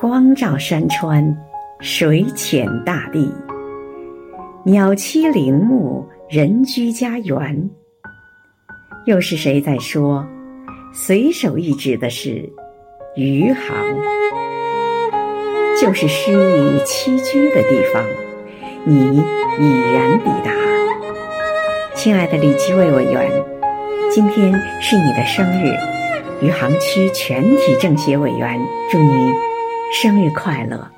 光照山川，水浅大地，鸟栖林木，人居家园。又是谁在说？随手一指的是余杭，就是诗意栖居的地方。你已然抵达，亲爱的李基卫委员，今天是你的生日，余杭区全体政协委员祝你。生日快乐！